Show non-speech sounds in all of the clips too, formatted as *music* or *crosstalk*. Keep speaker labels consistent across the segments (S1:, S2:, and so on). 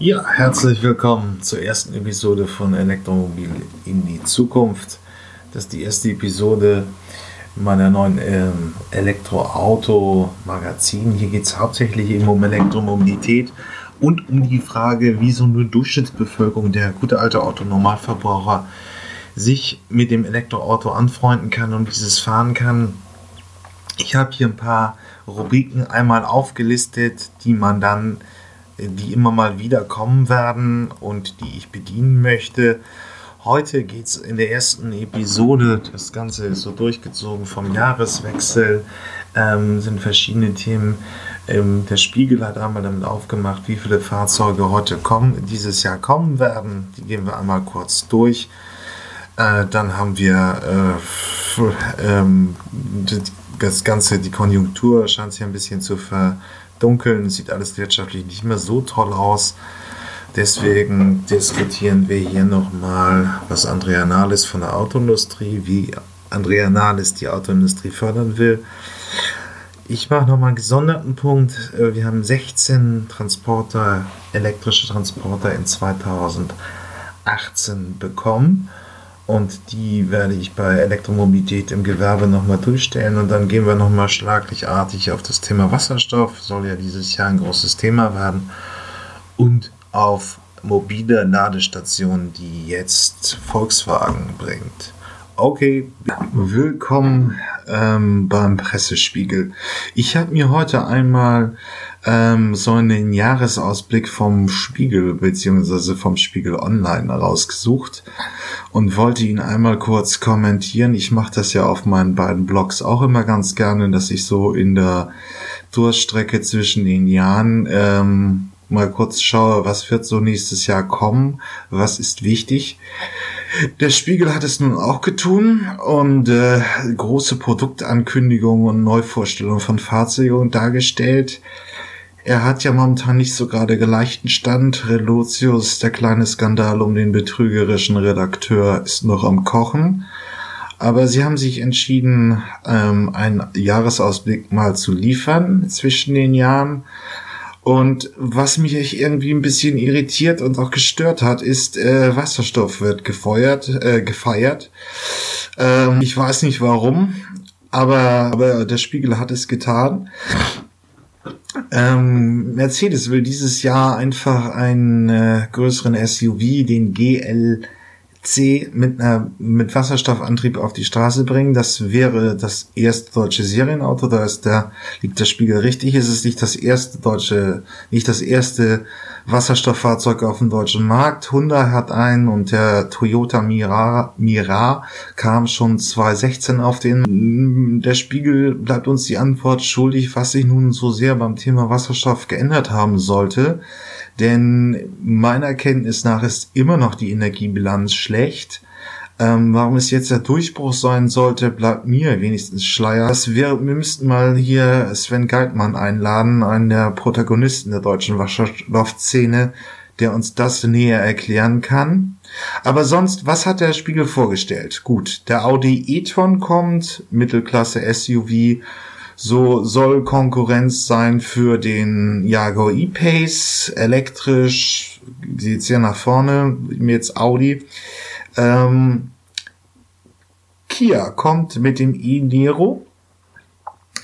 S1: Ja, herzlich willkommen zur ersten Episode von Elektromobil in die Zukunft. Das ist die erste Episode meiner neuen ähm, Elektroauto-Magazin. Hier geht es hauptsächlich eben um Elektromobilität und um die Frage, wie so eine Durchschnittsbevölkerung, der gute alte Autonormalverbraucher, sich mit dem Elektroauto anfreunden kann und dieses fahren kann. Ich habe hier ein paar Rubriken einmal aufgelistet, die man dann die immer mal wieder kommen werden und die ich bedienen möchte. Heute geht es in der ersten Episode, das Ganze ist so durchgezogen vom Jahreswechsel, ähm, sind verschiedene Themen. Ähm, der Spiegel hat einmal damit aufgemacht, wie viele Fahrzeuge heute kommen, dieses Jahr kommen werden. Die gehen wir einmal kurz durch. Äh, dann haben wir äh, ähm, das Ganze, die Konjunktur scheint sich ein bisschen zu ver Dunkeln sieht alles wirtschaftlich nicht mehr so toll aus. Deswegen diskutieren wir hier nochmal, was Andrea Nahles von der Autoindustrie, wie Andrea Nahles die Autoindustrie fördern will. Ich mache nochmal einen gesonderten Punkt. Äh, wir haben 16 Transporter, elektrische Transporter in 2018 bekommen. Und die werde ich bei Elektromobilität im Gewerbe nochmal durchstellen. Und dann gehen wir nochmal schlaglichartig auf das Thema Wasserstoff. Soll ja dieses Jahr ein großes Thema werden. Und auf mobile Ladestationen, die jetzt Volkswagen bringt. Okay, willkommen ähm, beim Pressespiegel. Ich habe mir heute einmal ähm, so einen Jahresausblick vom Spiegel beziehungsweise vom Spiegel Online rausgesucht und wollte ihn einmal kurz kommentieren. Ich mache das ja auf meinen beiden Blogs auch immer ganz gerne, dass ich so in der Durststrecke zwischen den Jahren ähm, mal kurz schaue, was wird so nächstes Jahr kommen, was ist wichtig. Der Spiegel hat es nun auch getun und äh, große Produktankündigungen und Neuvorstellungen von Fahrzeugen dargestellt. Er hat ja momentan nicht so gerade geleichten Stand. Relotius, der kleine Skandal um den betrügerischen Redakteur, ist noch am Kochen. Aber sie haben sich entschieden, ähm, einen Jahresausblick mal zu liefern zwischen den Jahren. Und was mich irgendwie ein bisschen irritiert und auch gestört hat, ist, äh, Wasserstoff wird gefeuert, äh, gefeiert. Ähm, ich weiß nicht warum, aber, aber der Spiegel hat es getan. Ähm, Mercedes will dieses Jahr einfach einen äh, größeren SUV, den GLC, mit einer mit Wasserstoffantrieb auf die Straße bringen. Das wäre das erste deutsche Serienauto. Da ist der liegt der Spiegel richtig. Es ist nicht das erste deutsche, nicht das erste Wasserstofffahrzeug auf dem deutschen Markt. Hyundai hat einen und der Toyota Mira, Mira kam schon 2016 auf den. Der Spiegel bleibt uns die Antwort schuldig, was sich nun so sehr beim Thema Wasserstoff geändert haben sollte. Denn meiner Kenntnis nach ist immer noch die Energiebilanz schlecht. Ähm, warum es jetzt der Durchbruch sein sollte, bleibt mir wenigstens Schleier. Wir, wir müssten mal hier Sven Geitmann einladen, einen der Protagonisten der deutschen Wasserstoffszene, der uns das näher erklären kann. Aber sonst, was hat der Spiegel vorgestellt? Gut, der Audi e-tron kommt, Mittelklasse SUV, so soll Konkurrenz sein für den Jaguar E-Pace, elektrisch, sieht sehr nach vorne, jetzt Audi. Ähm, Kia kommt mit dem e-Niro,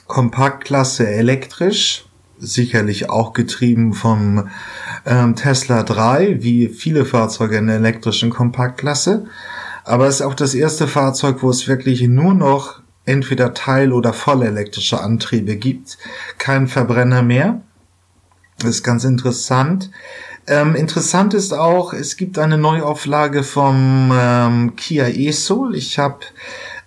S1: Kompaktklasse elektrisch, sicherlich auch getrieben vom ähm, Tesla 3, wie viele Fahrzeuge in der elektrischen Kompaktklasse. Aber es ist auch das erste Fahrzeug, wo es wirklich nur noch entweder teil- oder vollelektrische Antriebe gibt. Kein Verbrenner mehr. Das ist ganz interessant. Ähm, interessant ist auch, es gibt eine Neuauflage vom ähm, Kia e-Soul. Ich habe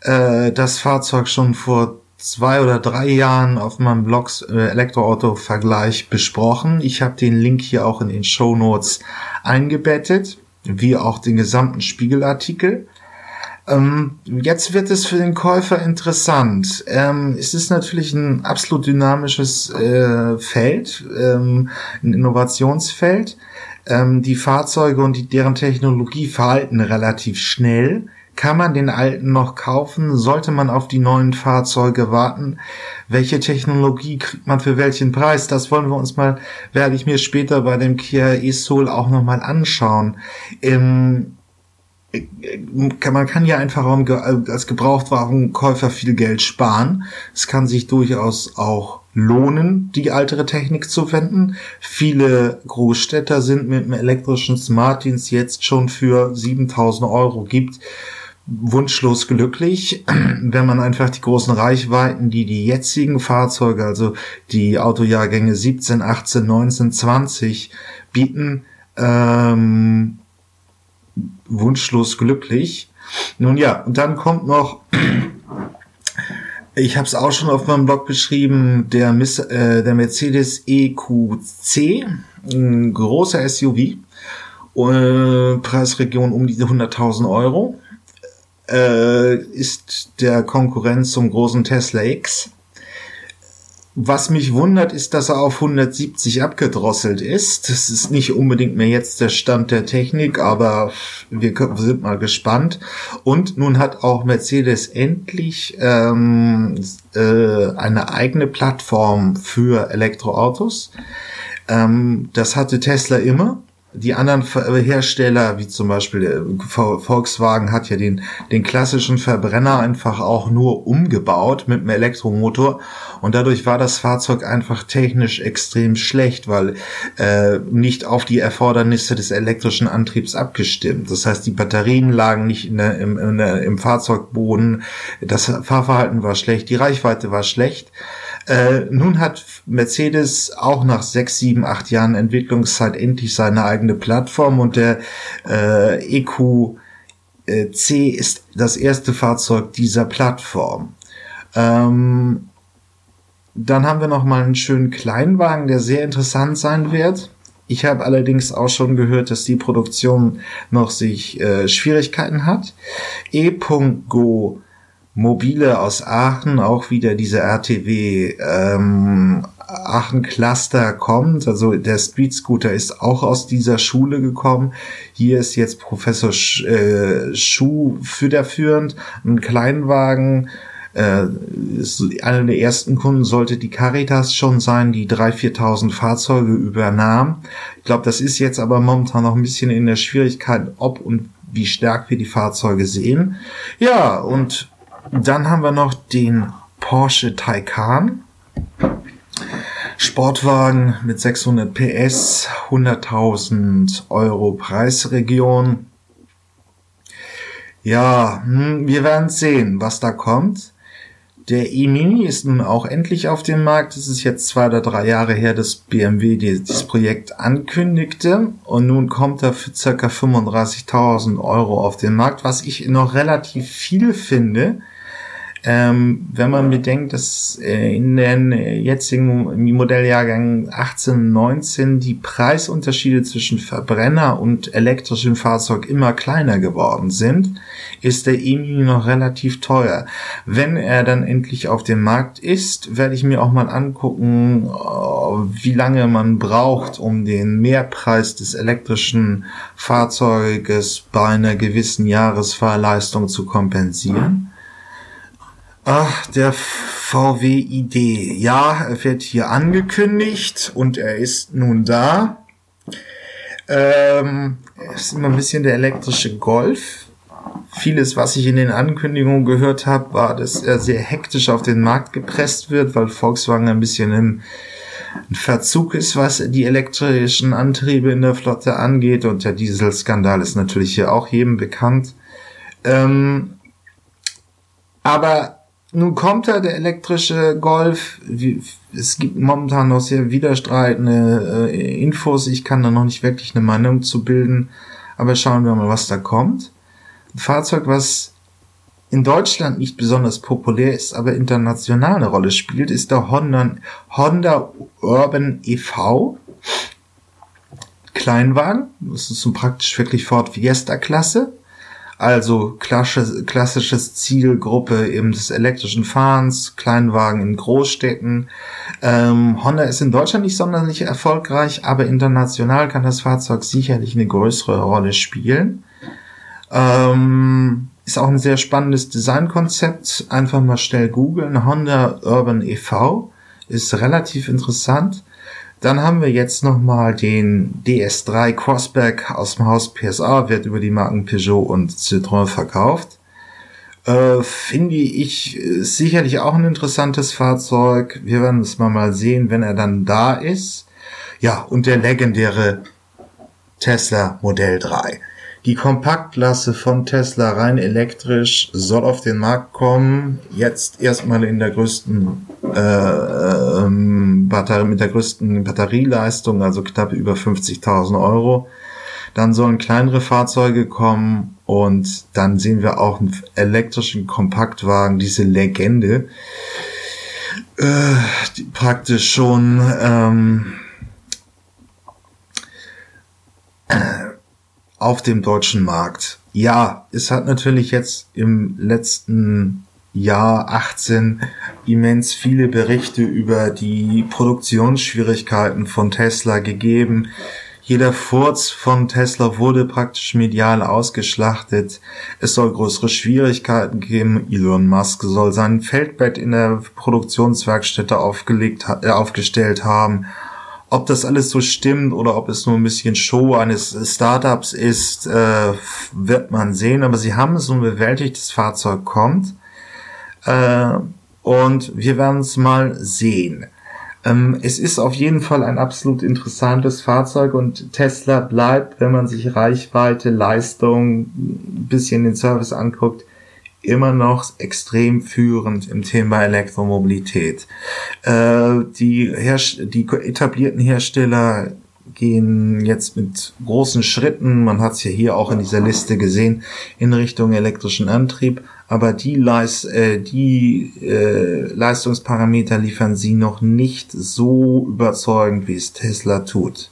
S1: äh, das Fahrzeug schon vor zwei oder drei Jahren auf meinem Blog äh, Elektroauto-Vergleich besprochen. Ich habe den Link hier auch in den Show Notes eingebettet, wie auch den gesamten Spiegelartikel. Ähm, jetzt wird es für den Käufer interessant. Ähm, es ist natürlich ein absolut dynamisches äh, Feld, ähm, ein Innovationsfeld. Ähm, die Fahrzeuge und die, deren Technologie verhalten relativ schnell. Kann man den alten noch kaufen? Sollte man auf die neuen Fahrzeuge warten? Welche Technologie kriegt man für welchen Preis? Das wollen wir uns mal, werde ich mir später bei dem Kia e-Soul auch nochmal anschauen. Ähm, man kann ja einfach als Gebrauchtwarenkäufer viel Geld sparen. Es kann sich durchaus auch lohnen, die ältere Technik zu wenden. Viele Großstädter sind mit dem elektrischen Smartdienst jetzt schon für 7000 Euro gibt wunschlos glücklich, wenn man einfach die großen Reichweiten, die die jetzigen Fahrzeuge, also die Autojahrgänge 17, 18, 19, 20 bieten, ähm, wunschlos glücklich. Nun ja, und dann kommt noch, *clears throat* ich habe es auch schon auf meinem Blog beschrieben, der, äh, der Mercedes EQC, ein großer SUV, äh, Preisregion um diese 100.000 Euro, äh, ist der Konkurrent zum großen Tesla X. Was mich wundert, ist, dass er auf 170 abgedrosselt ist. Das ist nicht unbedingt mehr jetzt der Stand der Technik, aber wir sind mal gespannt. Und nun hat auch Mercedes endlich ähm, äh, eine eigene Plattform für Elektroautos. Ähm, das hatte Tesla immer die anderen äh, Hersteller, wie zum Beispiel äh, Volkswagen, hat ja den, den klassischen Verbrenner einfach auch nur umgebaut mit einem Elektromotor. Und dadurch war das Fahrzeug einfach technisch extrem schlecht, weil äh, nicht auf die Erfordernisse des elektrischen Antriebs abgestimmt. Das heißt, die Batterien lagen nicht in der, im, in der, im Fahrzeugboden, das Fahrverhalten war schlecht, die Reichweite war schlecht. Äh, nun hat Mercedes auch nach sechs, sieben, acht Jahren Entwicklungszeit endlich seine eigene Plattform und der äh, EQC ist das erste Fahrzeug dieser Plattform. Ähm, dann haben wir noch mal einen schönen Kleinwagen, der sehr interessant sein wird. Ich habe allerdings auch schon gehört, dass die Produktion noch sich äh, Schwierigkeiten hat. E.Go Mobile aus Aachen, auch wieder diese RTW ähm, Aachen Cluster kommt. Also der Street Scooter ist auch aus dieser Schule gekommen. Hier ist jetzt Professor Sch äh, Schuh federführend, ein Kleinwagen. Äh, einer der ersten Kunden sollte die Caritas schon sein, die 3.000, 4.000 Fahrzeuge übernahm. Ich glaube, das ist jetzt aber momentan noch ein bisschen in der Schwierigkeit, ob und wie stark wir die Fahrzeuge sehen. Ja, und dann haben wir noch den Porsche Taycan. Sportwagen mit 600 PS, 100.000 Euro Preisregion. Ja, hm, wir werden sehen, was da kommt. Der e-Mini ist nun auch endlich auf dem Markt. Es ist jetzt zwei oder drei Jahre her, dass BMW dieses Projekt ankündigte. Und nun kommt er für ca. 35.000 Euro auf den Markt, was ich noch relativ viel finde ähm, wenn man bedenkt, dass äh, in den äh, jetzigen Modelljahrgängen 18, 19 die Preisunterschiede zwischen Verbrenner und elektrischem Fahrzeug immer kleiner geworden sind, ist der e-Mini noch relativ teuer. Wenn er dann endlich auf dem Markt ist, werde ich mir auch mal angucken, äh, wie lange man braucht, um den Mehrpreis des elektrischen Fahrzeuges bei einer gewissen Jahresfahrleistung zu kompensieren. Ach, der VW ID. Ja, er wird hier angekündigt und er ist nun da. Ähm, ist immer ein bisschen der elektrische Golf. Vieles, was ich in den Ankündigungen gehört habe, war, dass er sehr hektisch auf den Markt gepresst wird, weil Volkswagen ein bisschen im Verzug ist, was die elektrischen Antriebe in der Flotte angeht. Und der Dieselskandal ist natürlich hier auch jedem bekannt. Ähm, aber nun kommt da der elektrische Golf. Es gibt momentan noch sehr widerstreitende äh, Infos. Ich kann da noch nicht wirklich eine Meinung zu bilden. Aber schauen wir mal, was da kommt. Ein Fahrzeug, was in Deutschland nicht besonders populär ist, aber international eine Rolle spielt, ist der Honda, Honda Urban e.V. Kleinwagen. Das ist so praktisch wirklich Ford Fiesta Klasse also klassisches Zielgruppe eben des elektrischen Fahrens, Kleinwagen in Großstädten. Ähm, Honda ist in Deutschland nicht sonderlich erfolgreich, aber international kann das Fahrzeug sicherlich eine größere Rolle spielen. Ähm, ist auch ein sehr spannendes Designkonzept. Einfach mal schnell googeln. Honda Urban e.V. ist relativ interessant. Dann haben wir jetzt nochmal den DS3 Crossback aus dem Haus PSA, wird über die Marken Peugeot und Citroën verkauft. Äh, Finde ich äh, sicherlich auch ein interessantes Fahrzeug. Wir werden es mal, mal sehen, wenn er dann da ist. Ja, und der legendäre Tesla Modell 3. Die Kompaktklasse von Tesla rein elektrisch soll auf den Markt kommen. Jetzt erstmal in der größten äh, ähm, Batterie, mit der größten Batterieleistung, also knapp über 50.000 Euro. Dann sollen kleinere Fahrzeuge kommen und dann sehen wir auch einen elektrischen Kompaktwagen, diese Legende, äh, die praktisch schon ähm, auf dem deutschen Markt. Ja, es hat natürlich jetzt im letzten Jahr 18 immens viele Berichte über die Produktionsschwierigkeiten von Tesla gegeben. Jeder Furz von Tesla wurde praktisch medial ausgeschlachtet. Es soll größere Schwierigkeiten geben. Elon Musk soll sein Feldbett in der Produktionswerkstätte aufgelegt, äh, aufgestellt haben. Ob das alles so stimmt oder ob es nur ein bisschen Show eines Startups ist, äh, wird man sehen. Aber sie haben so ein bewältigtes Fahrzeug kommt. Äh, und wir werden es mal sehen. Ähm, es ist auf jeden Fall ein absolut interessantes Fahrzeug und Tesla bleibt, wenn man sich Reichweite, Leistung, bisschen den Service anguckt, immer noch extrem führend im Thema Elektromobilität. Äh, die, die etablierten Hersteller gehen jetzt mit großen Schritten, man hat es ja hier auch in dieser Liste gesehen, in Richtung elektrischen Antrieb aber die, Leis, äh, die äh, Leistungsparameter liefern sie noch nicht so überzeugend, wie es Tesla tut.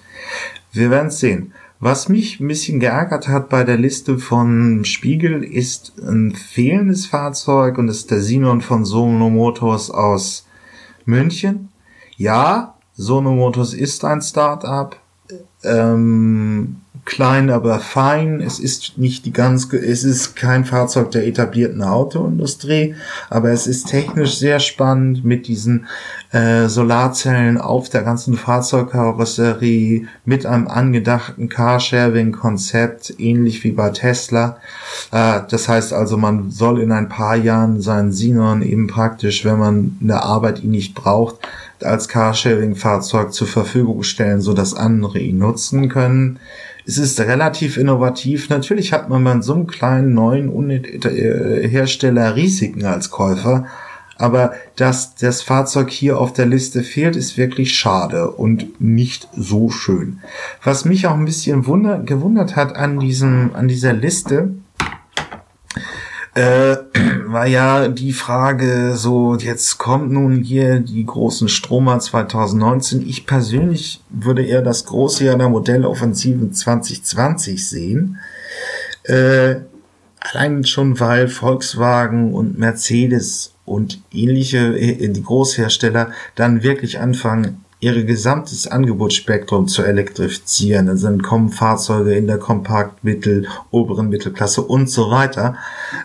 S1: Wir werden sehen. Was mich ein bisschen geärgert hat bei der Liste von Spiegel ist ein fehlendes Fahrzeug und das ist der Sinon von Sono Motors aus München. Ja, Sono Motors ist ein Start-up. Ähm, klein, aber fein. Es ist nicht die ganz, es ist kein Fahrzeug der etablierten Autoindustrie, aber es ist technisch sehr spannend mit diesen äh, Solarzellen auf der ganzen Fahrzeugkarosserie mit einem angedachten Carsharing-Konzept, ähnlich wie bei Tesla. Äh, das heißt also, man soll in ein paar Jahren seinen Sinon eben praktisch, wenn man eine Arbeit ihn nicht braucht, als Carsharing-Fahrzeug zur Verfügung stellen, so dass andere ihn nutzen können es ist relativ innovativ. Natürlich hat man bei so einem kleinen neuen äh, Hersteller Risiken als Käufer. Aber dass das Fahrzeug hier auf der Liste fehlt, ist wirklich schade und nicht so schön. Was mich auch ein bisschen wunder, gewundert hat an diesem, an dieser Liste, äh, war ja die Frage so, jetzt kommt nun hier die großen Stromer 2019. Ich persönlich würde eher das große Jahr der Modelloffensiven 2020 sehen. Äh, allein schon, weil Volkswagen und Mercedes und ähnliche, äh, die Großhersteller dann wirklich anfangen, ihre gesamtes Angebotsspektrum zu elektrifizieren. Also dann kommen Fahrzeuge in der Kompakt-, Mittel-, oberen Mittelklasse und so weiter.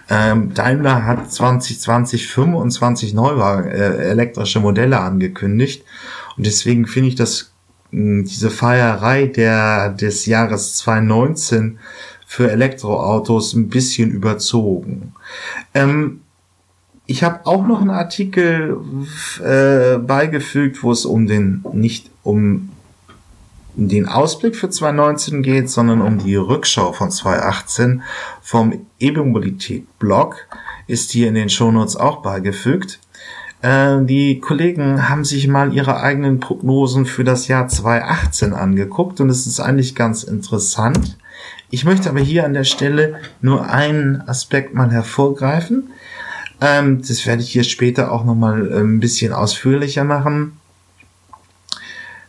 S1: Ähm, Daimler hat 2020 25 Neuwagen, äh, elektrische Modelle angekündigt. Und deswegen finde ich das, mh, diese Feierei der, des Jahres 2019 für Elektroautos ein bisschen überzogen. Ähm, ich habe auch noch einen Artikel äh, beigefügt, wo es um den nicht um den Ausblick für 2019 geht, sondern um die Rückschau von 2018 vom E-Mobilität-Blog ist hier in den Shownotes auch beigefügt. Äh, die Kollegen haben sich mal ihre eigenen Prognosen für das Jahr 2018 angeguckt und es ist eigentlich ganz interessant. Ich möchte aber hier an der Stelle nur einen Aspekt mal hervorgreifen. Ähm, das werde ich hier später auch nochmal äh, ein bisschen ausführlicher machen.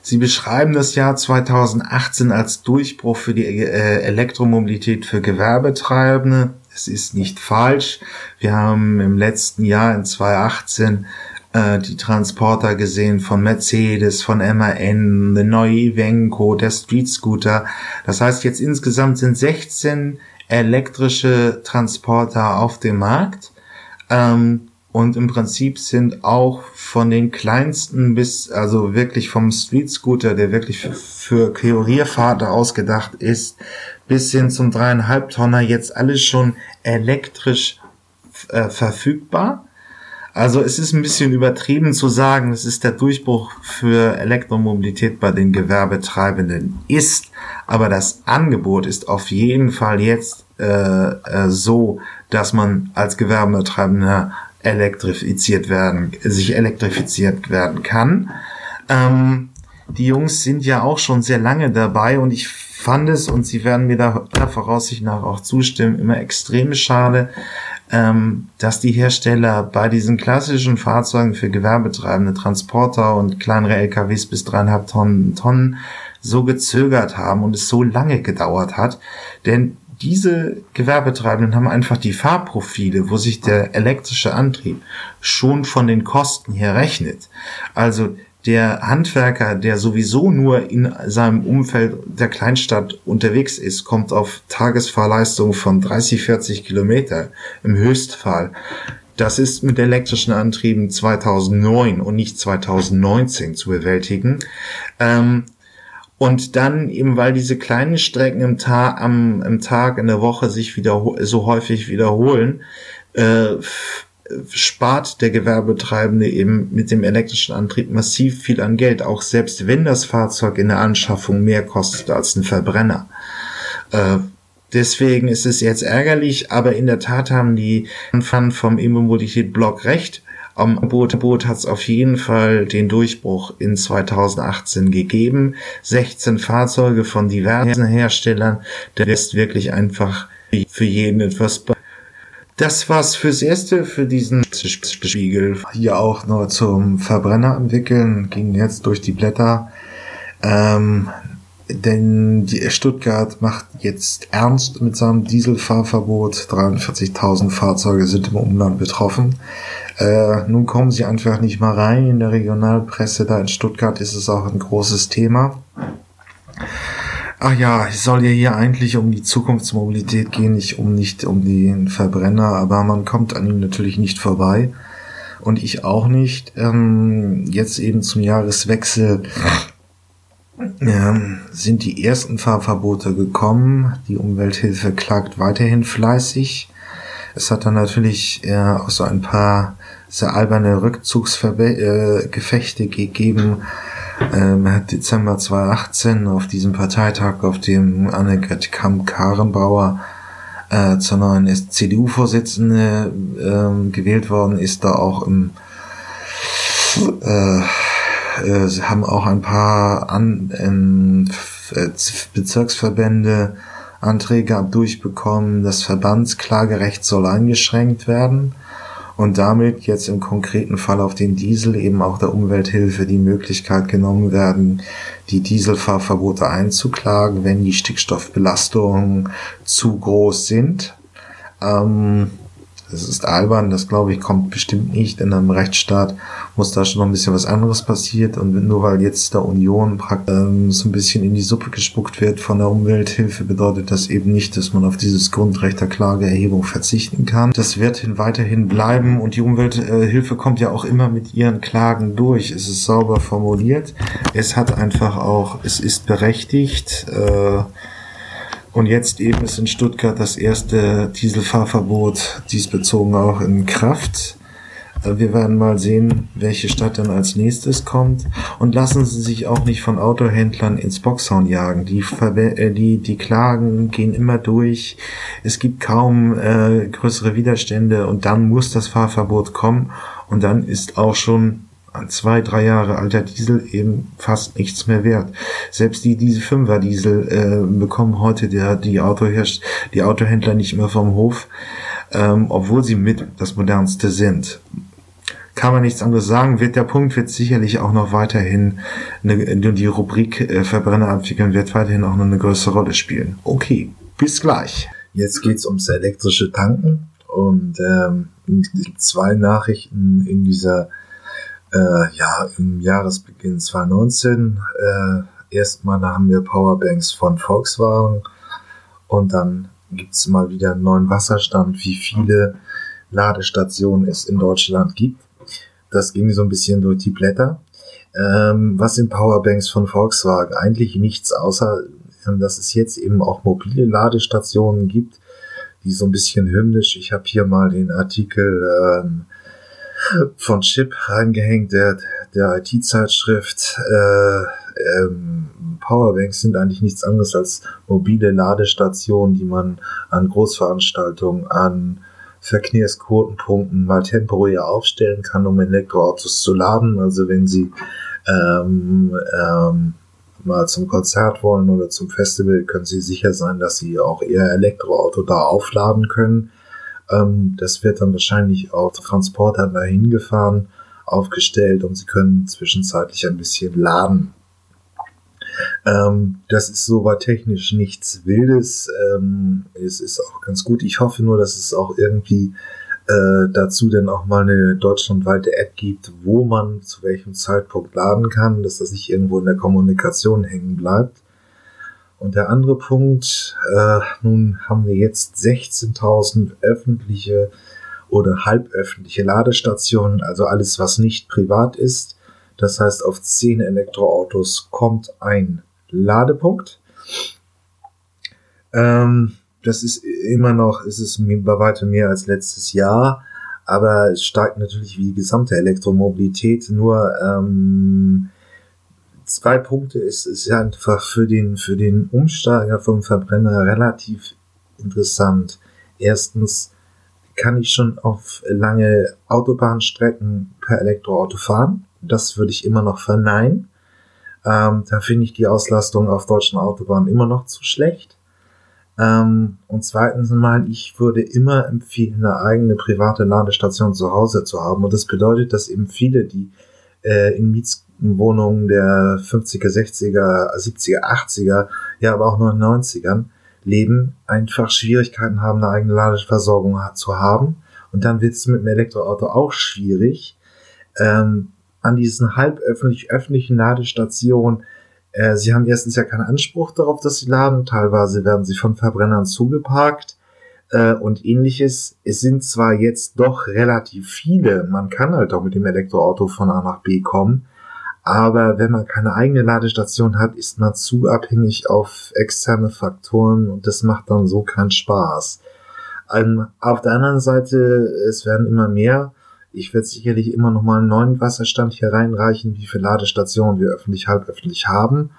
S1: Sie beschreiben das Jahr 2018 als Durchbruch für die äh, Elektromobilität für Gewerbetreibende. Es ist nicht falsch. Wir haben im letzten Jahr in 2018 äh, die Transporter gesehen von Mercedes, von MAN, the neue Ivenco, der Street Scooter. Das heißt, jetzt insgesamt sind 16 elektrische Transporter auf dem Markt. Ähm, und im Prinzip sind auch von den kleinsten bis, also wirklich vom Street Scooter, der wirklich für, für Kurierfahrter ausgedacht ist, bis hin zum dreieinhalb Tonner jetzt alles schon elektrisch äh, verfügbar. Also es ist ein bisschen übertrieben zu sagen, es ist der Durchbruch für Elektromobilität bei den Gewerbetreibenden ist, aber das Angebot ist auf jeden Fall jetzt äh, äh, so, dass man als Gewerbetreibender elektrifiziert werden, sich elektrifiziert werden kann. Ähm, die Jungs sind ja auch schon sehr lange dabei und ich fand es, und sie werden mir da, da voraussichtlich nach auch zustimmen, immer extrem schade, ähm, dass die Hersteller bei diesen klassischen Fahrzeugen für gewerbetreibende Transporter und kleinere LKWs bis dreieinhalb Tonnen, Tonnen so gezögert haben und es so lange gedauert hat. Denn diese Gewerbetreibenden haben einfach die Fahrprofile, wo sich der elektrische Antrieb schon von den Kosten her rechnet. Also der Handwerker, der sowieso nur in seinem Umfeld der Kleinstadt unterwegs ist, kommt auf Tagesfahrleistung von 30, 40 Kilometer im Höchstfall. Das ist mit elektrischen Antrieben 2009 und nicht 2019 zu bewältigen. Ähm, und dann eben, weil diese kleinen Strecken im Tag, am, im Tag, in der Woche sich wieder so häufig wiederholen, äh, spart der Gewerbetreibende eben mit dem elektrischen Antrieb massiv viel an Geld, auch selbst wenn das Fahrzeug in der Anschaffung mehr kostet als ein Verbrenner. Äh, deswegen ist es jetzt ärgerlich, aber in der Tat haben die Fan vom E-Mobilität-Blog recht. Am Boot, Boot hat es auf jeden Fall den Durchbruch in 2018 gegeben. 16 Fahrzeuge von diversen Herstellern. Der ist wirklich einfach für jeden etwas das war's fürs Erste für diesen Spiegel. Hier auch nur zum Verbrenner entwickeln, ging jetzt durch die Blätter. Ähm, denn die Stuttgart macht jetzt ernst mit seinem Dieselfahrverbot. 43.000 Fahrzeuge sind im Umland betroffen. Äh, nun kommen sie einfach nicht mal rein in der Regionalpresse. Da in Stuttgart ist es auch ein großes Thema. Ach ja, es soll ja hier eigentlich um die Zukunftsmobilität gehen, nicht um nicht um den Verbrenner, aber man kommt an ihm natürlich nicht vorbei. Und ich auch nicht. Ähm, jetzt eben zum Jahreswechsel ähm, sind die ersten Fahrverbote gekommen. Die Umwelthilfe klagt weiterhin fleißig. Es hat dann natürlich äh, auch so ein paar sehr alberne Rückzugsgefechte äh, gegeben ähm, hat Dezember 2018 auf diesem Parteitag, auf dem Annegret Kamp-Karenbauer äh, zur neuen CDU-Vorsitzende äh, gewählt worden ist, da auch im äh, äh, haben auch ein paar an, ähm, Bezirksverbände Anträge durchbekommen. Das Verbandsklagerecht soll eingeschränkt werden und damit jetzt im konkreten Fall auf den Diesel eben auch der Umwelthilfe die Möglichkeit genommen werden, die Dieselfahrverbote einzuklagen, wenn die Stickstoffbelastungen zu groß sind. Ähm, das ist albern, das glaube ich kommt bestimmt nicht. In einem Rechtsstaat muss da schon noch ein bisschen was anderes passiert und nur weil jetzt der Union ähm, so ein bisschen in die Suppe gespuckt wird von der Umwelthilfe, bedeutet das eben nicht, dass man auf dieses Grundrecht der Klageerhebung verzichten kann. Das wird hin weiterhin bleiben und die Umwelthilfe kommt ja auch immer mit ihren Klagen durch. Es ist sauber formuliert. Es hat einfach auch, es ist berechtigt. Äh, und jetzt eben ist in Stuttgart das erste Dieselfahrverbot diesbezogen auch in Kraft. Äh, wir werden mal sehen, welche Stadt dann als nächstes kommt. Und lassen Sie sich auch nicht von Autohändlern ins Boxhorn jagen. Die, äh, die, die Klagen gehen immer durch. Es gibt kaum äh, größere Widerstände und dann muss das Fahrverbot kommen. Und dann ist auch schon zwei, drei Jahre alter Diesel eben fast nichts mehr wert. Selbst die diese Fünfer Diesel äh, bekommen heute der, die, Autoherst die Autohändler nicht mehr vom Hof, ähm, obwohl sie mit das modernste sind. Kann man nichts anderes sagen, wird der Punkt wird sicherlich auch noch weiterhin eine, die Rubrik äh, Verbrenner abwickeln wird weiterhin auch noch eine größere Rolle spielen. Okay, bis gleich. Jetzt geht's ums elektrische Tanken und ähm, zwei Nachrichten in dieser äh, ja, im Jahresbeginn 2019 äh, erstmal haben wir Powerbanks von Volkswagen und dann gibt es mal wieder einen neuen Wasserstand, wie viele Ladestationen es in Deutschland gibt. Das ging so ein bisschen durch die Blätter. Ähm, was sind Powerbanks von Volkswagen? Eigentlich nichts, außer ähm, dass es jetzt eben auch mobile Ladestationen gibt, die so ein bisschen hymnisch. Ich habe hier mal den Artikel ähm, von Chip reingehängt, der, der IT-Zeitschrift. Äh, ähm, Powerbanks sind eigentlich nichts anderes als mobile Ladestationen, die man an Großveranstaltungen, an Verkehrsquotenpunkten mal temporär aufstellen kann, um Elektroautos zu laden. Also wenn Sie ähm, ähm, mal zum Konzert wollen oder zum Festival, können Sie sicher sein, dass Sie auch Ihr Elektroauto da aufladen können. Ähm, das wird dann wahrscheinlich auf Transporter dahin gefahren, aufgestellt und Sie können zwischenzeitlich ein bisschen laden. Ähm, das ist soweit technisch nichts Wildes. Ähm, es ist auch ganz gut. Ich hoffe nur, dass es auch irgendwie äh, dazu dann auch mal eine deutschlandweite App gibt, wo man zu welchem Zeitpunkt laden kann, dass das nicht irgendwo in der Kommunikation hängen bleibt. Und der andere Punkt, äh, nun haben wir jetzt 16.000 öffentliche oder halböffentliche Ladestationen, also alles, was nicht privat ist. Das heißt, auf 10 Elektroautos kommt ein Ladepunkt. Ähm, das ist immer noch, ist es bei weitem mehr als letztes Jahr, aber es steigt natürlich wie die gesamte Elektromobilität. Nur ähm, zwei Punkte ist, ist einfach für den, für den Umsteiger vom Verbrenner relativ interessant. Erstens kann ich schon auf lange Autobahnstrecken per Elektroauto fahren. Das würde ich immer noch verneinen. Ähm, da finde ich die Auslastung auf deutschen Autobahnen immer noch zu schlecht. Ähm, und zweitens mal, ich würde immer empfehlen, eine eigene private Ladestation zu Hause zu haben. Und das bedeutet, dass eben viele, die äh, in Mietswohnungen der 50er, 60er, 70er, 80er, ja, aber auch 99ern leben, einfach Schwierigkeiten haben, eine eigene Ladeversorgung zu haben. Und dann wird es mit dem Elektroauto auch schwierig, ähm, an diesen halb öffentlich öffentlichen Ladestationen äh, sie haben erstens ja keinen Anspruch darauf, dass sie laden. Teilweise werden sie von Verbrennern zugeparkt äh, und ähnliches. Es sind zwar jetzt doch relativ viele, man kann halt auch mit dem Elektroauto von A nach B kommen, aber wenn man keine eigene Ladestation hat, ist man zu abhängig auf externe Faktoren und das macht dann so keinen Spaß. Ähm, auf der anderen Seite, es werden immer mehr ich werde sicherlich immer noch mal einen neuen Wasserstand hier reinreichen, wie viele Ladestationen wir öffentlich, halböffentlich haben.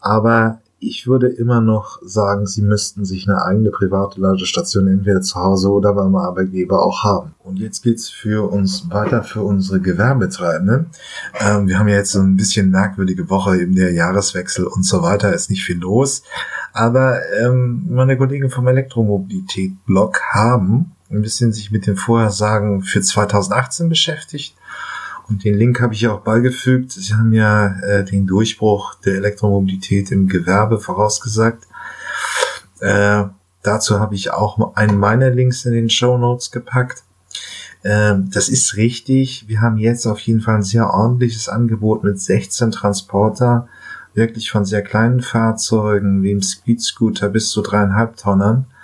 S1: Aber ich würde immer noch sagen, sie müssten sich eine eigene private Ladestation entweder zu Hause oder beim Arbeitgeber auch haben. Und jetzt geht's für uns weiter für unsere Gewerbetreibenden. Ähm, wir haben ja jetzt so ein bisschen merkwürdige Woche, eben der Jahreswechsel und so weiter, ist nicht viel los. Aber ähm, meine Kollegen vom Elektromobilität-Blog haben ein bisschen sich mit den Vorhersagen für 2018 beschäftigt. Und den Link habe ich auch beigefügt. Sie haben ja äh, den Durchbruch der Elektromobilität im Gewerbe vorausgesagt. Äh, dazu habe ich auch einen meiner Links in den Show Notes gepackt. Äh, das ist richtig. Wir haben jetzt auf jeden Fall ein sehr ordentliches Angebot mit 16 Transporter, wirklich von sehr kleinen Fahrzeugen wie im Speed Scooter bis zu dreieinhalb Tonnen ähm,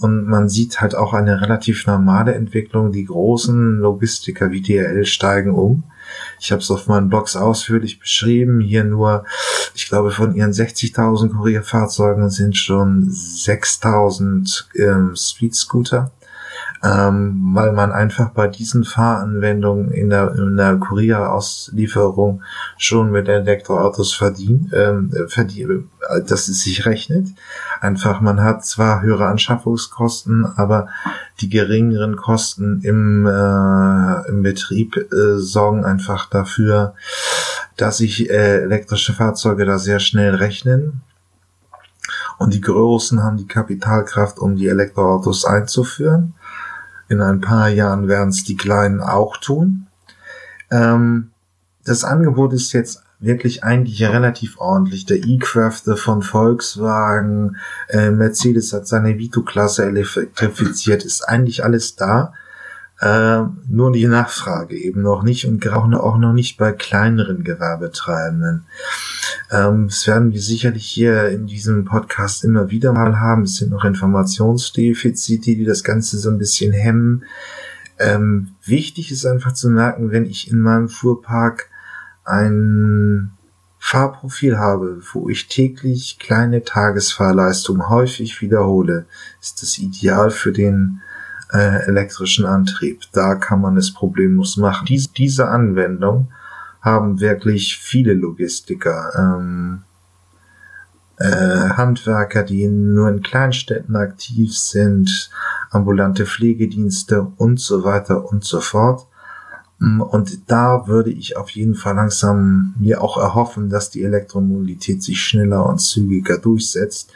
S1: und man sieht halt auch eine relativ normale Entwicklung. Die großen Logistiker wie DRL steigen um. Ich habe es auf meinen Blogs ausführlich beschrieben. Hier nur, ich glaube, von ihren 60.000 Kurierfahrzeugen sind schon 6.000 ähm, Street Scooter ähm, weil man einfach bei diesen Fahranwendungen in der, in der Kurierauslieferung schon mit Elektroautos verdient, ähm, verdient, äh, dass es sich rechnet. Einfach, man hat zwar höhere Anschaffungskosten, aber die geringeren Kosten im, äh, im Betrieb äh, sorgen einfach dafür, dass sich äh, elektrische Fahrzeuge da sehr schnell rechnen. Und die Großen haben die Kapitalkraft, um die Elektroautos einzuführen. In ein paar Jahren werden es die Kleinen auch tun. Ähm, das Angebot ist jetzt wirklich eigentlich relativ ordentlich. Der E-Crafter von Volkswagen, äh, Mercedes hat seine Vito-Klasse elektrifiziert, ist eigentlich alles da. Äh, nur die Nachfrage eben noch nicht und auch noch nicht bei kleineren Gewerbetreibenden. Ähm, das werden wir sicherlich hier in diesem Podcast immer wieder mal haben. Es sind noch Informationsdefizite, die das Ganze so ein bisschen hemmen. Ähm, wichtig ist einfach zu merken, wenn ich in meinem Fuhrpark ein Fahrprofil habe, wo ich täglich kleine Tagesfahrleistungen häufig wiederhole, ist das ideal für den äh, elektrischen Antrieb. Da kann man es problemlos machen. Dies, diese Anwendung haben wirklich viele Logistiker, ähm, äh, Handwerker, die nur in Kleinstädten aktiv sind, ambulante Pflegedienste und so weiter und so fort. Mm, und da würde ich auf jeden Fall langsam mir auch erhoffen, dass die Elektromobilität sich schneller und zügiger durchsetzt.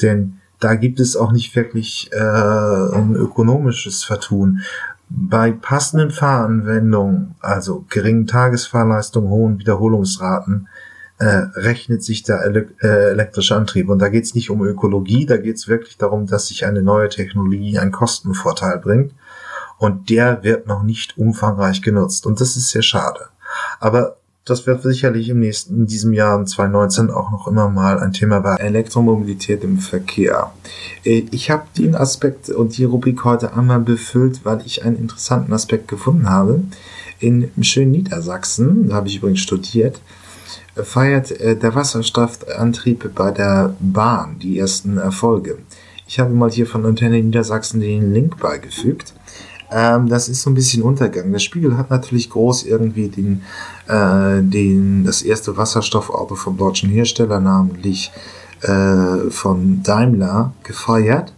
S1: Denn da gibt es auch nicht wirklich äh, ein ökonomisches Vertun. Bei passenden Fahranwendungen, also geringen Tagesfahrleistungen, hohen Wiederholungsraten, äh, rechnet sich der ele äh, elektrische Antrieb. Und da geht es nicht um Ökologie, da geht es wirklich darum, dass sich eine neue Technologie einen Kostenvorteil bringt. Und der wird noch nicht umfangreich genutzt. Und das ist sehr schade. Aber das wird sicherlich im nächsten, in diesem Jahr 2019 auch noch immer mal ein Thema bei Elektromobilität im Verkehr. Äh, ich habe den Aspekt und die Rubrik heute einmal befüllt, weil ich einen interessanten Aspekt gefunden habe. In schönen Niedersachsen, da habe ich übrigens studiert, feiert äh, der Wasserstoffantrieb bei der Bahn die ersten Erfolge. Ich habe mal hier von Antenne Niedersachsen den Link beigefügt. Ähm, das ist so ein bisschen Untergang. Der Spiegel hat natürlich groß irgendwie den, äh, den, das erste Wasserstoffauto vom deutschen Hersteller, namentlich äh, von Daimler, gefeiert.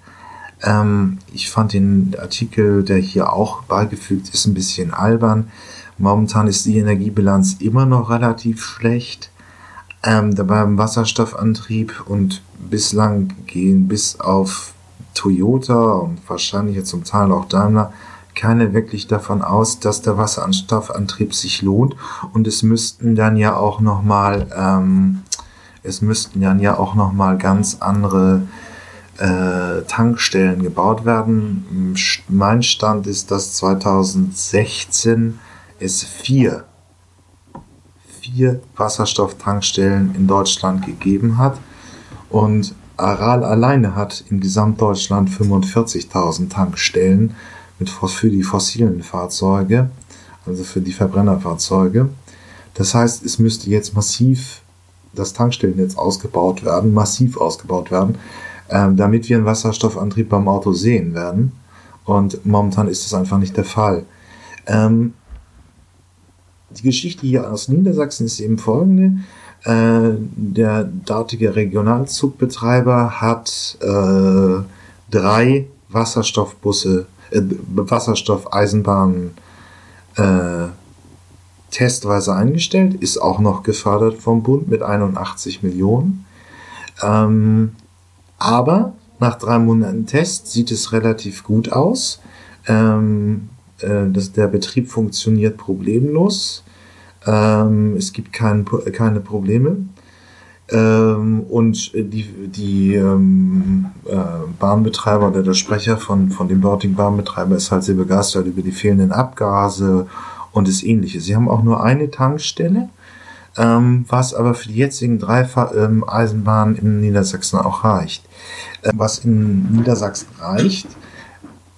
S1: Ähm, ich fand den Artikel, der hier auch beigefügt ist, ein bisschen albern. Momentan ist die Energiebilanz immer noch relativ schlecht. Ähm, dabei im Wasserstoffantrieb und bislang gehen bis auf Toyota und wahrscheinlich jetzt zum Teil auch Daimler keine wirklich davon aus, dass der Wasserstoffantrieb sich lohnt. Und es müssten dann ja auch noch mal ähm, es müssten dann ja auch noch mal ganz andere äh, Tankstellen gebaut werden. Mein Stand ist, dass 2016 es vier vier Wasserstofftankstellen in Deutschland gegeben hat. Und Aral alleine hat in Gesamtdeutschland 45.000 Tankstellen mit, für die fossilen Fahrzeuge, also für die Verbrennerfahrzeuge. Das heißt, es müsste jetzt massiv das Tankstellennetz ausgebaut werden, massiv ausgebaut werden, ähm, damit wir einen Wasserstoffantrieb beim Auto sehen werden. Und momentan ist das einfach nicht der Fall. Ähm, die Geschichte hier aus Niedersachsen ist eben folgende. Äh, der dortige Regionalzugbetreiber hat äh, drei Wasserstoffbusse äh, Wasserstoffeisenbahnen äh, testweise eingestellt, ist auch noch gefördert vom Bund mit 81 Millionen. Ähm, aber nach drei Monaten Test sieht es relativ gut aus. Ähm, äh, das, der Betrieb funktioniert problemlos. Ähm, es gibt kein, keine Probleme. Ähm, und die, die ähm, äh, Bahnbetreiber oder der Sprecher von, von dem dortigen Bahnbetreiber ist halt sehr begeistert über die fehlenden Abgase und das ähnliche. Sie haben auch nur eine Tankstelle, ähm, was aber für die jetzigen drei ähm, Eisenbahnen in Niedersachsen auch reicht. Äh, was in Niedersachsen reicht,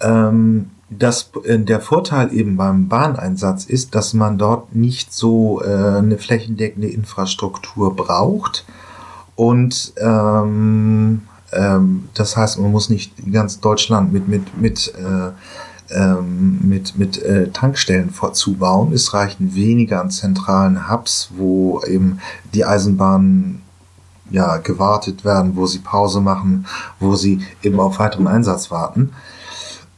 S1: ähm, das, äh, der Vorteil eben beim Bahneinsatz ist, dass man dort nicht so äh, eine flächendeckende Infrastruktur braucht. Und ähm, ähm, das heißt, man muss nicht ganz Deutschland mit, mit, mit, äh, ähm, mit, mit äh, Tankstellen vorzubauen. Es reichen weniger an zentralen Hubs, wo eben die Eisenbahnen ja, gewartet werden, wo sie Pause machen, wo sie eben auf weiteren Einsatz warten.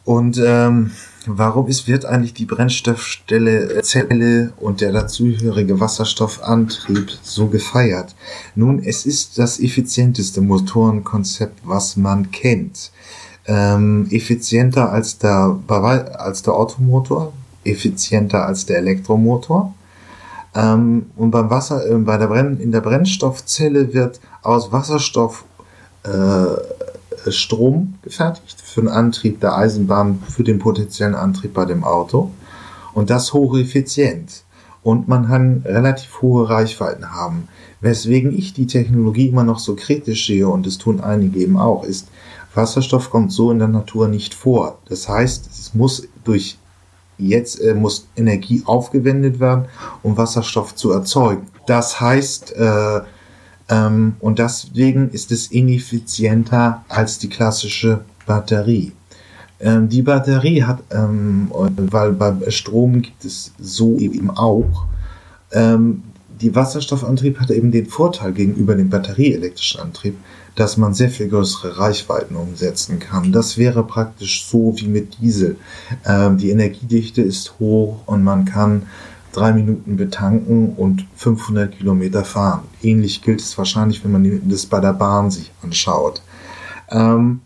S1: Und ähm, warum ist, wird eigentlich die Brennstoffstelle Zelle und der dazugehörige Wasserstoffantrieb so gefeiert? Nun, es ist das effizienteste Motorenkonzept, was man kennt. Ähm, effizienter als der, als der Automotor, effizienter als der Elektromotor. Ähm, und beim Wasser, äh, bei der Brenn, in der Brennstoffzelle wird aus Wasserstoff äh, äh, Strom gefertigt für den Antrieb der Eisenbahn, für den potenziellen Antrieb bei dem Auto. Und das hocheffizient. Und man kann relativ hohe Reichweiten haben. Weswegen ich die Technologie immer noch so kritisch sehe, und es tun einige eben auch, ist, Wasserstoff kommt so in der Natur nicht vor. Das heißt, es muss durch jetzt äh, muss Energie aufgewendet werden, um Wasserstoff zu erzeugen. Das heißt, äh, ähm, und deswegen ist es ineffizienter als die klassische Batterie. Ähm, die Batterie hat, ähm, weil beim Strom gibt es so eben auch, ähm, die Wasserstoffantrieb hat eben den Vorteil gegenüber dem batterieelektrischen Antrieb, dass man sehr viel größere Reichweiten umsetzen kann. Das wäre praktisch so wie mit Diesel. Ähm, die Energiedichte ist hoch und man kann drei Minuten betanken und 500 Kilometer fahren. Ähnlich gilt es wahrscheinlich, wenn man das bei der Bahn sich anschaut. Ähm,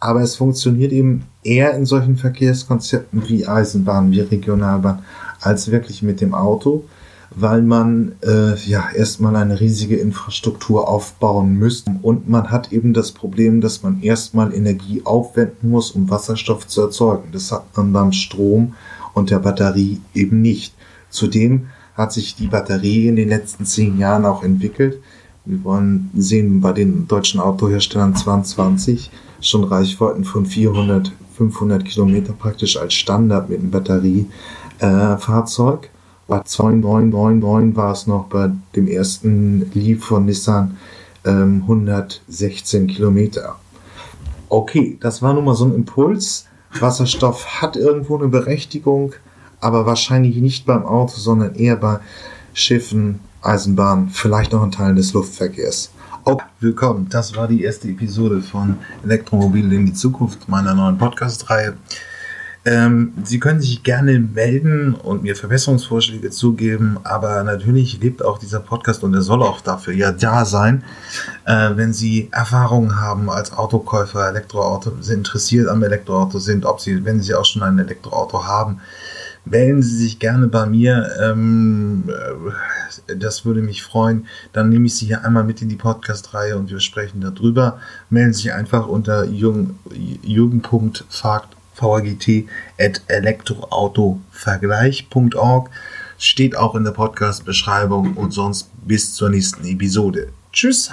S1: aber es funktioniert eben eher in solchen Verkehrskonzepten wie Eisenbahn, wie Regionalbahn, als wirklich mit dem Auto weil man äh, ja erstmal eine riesige Infrastruktur aufbauen müsste. Und man hat eben das Problem, dass man erstmal Energie aufwenden muss, um Wasserstoff zu erzeugen. Das hat man beim Strom und der Batterie eben nicht. Zudem hat sich die Batterie in den letzten zehn Jahren auch entwickelt. Wir wollen sehen bei den deutschen Autoherstellern 22 schon Reichweiten von 400, 500 Kilometer praktisch als Standard mit einem Batteriefahrzeug. Äh, bei 2999 war es noch bei dem ersten Leaf von Nissan ähm, 116 Kilometer. Okay, das war nun mal so ein Impuls. Wasserstoff hat irgendwo eine Berechtigung, aber wahrscheinlich nicht beim Auto, sondern eher bei Schiffen, Eisenbahnen, vielleicht noch ein Teil des Luftverkehrs. Oh, willkommen. Das war die erste Episode von Elektromobil in die Zukunft meiner neuen Podcast-Reihe. Ähm, Sie können sich gerne melden und mir Verbesserungsvorschläge zugeben, aber natürlich lebt auch dieser Podcast und er soll auch dafür ja da sein. Äh, wenn Sie Erfahrungen haben als Autokäufer, Elektroauto, interessiert am Elektroauto sind, ob Sie, wenn Sie auch schon ein Elektroauto haben, melden Sie sich gerne bei mir. Ähm, äh, das würde mich freuen. Dann nehme ich Sie hier einmal mit in die Podcast-Reihe und wir sprechen darüber. Melden Sie sich einfach unter jürgen.fagt vgt.elektroautovergleich.org. Steht auch in der Podcast-Beschreibung und sonst bis zur nächsten Episode. Tschüss!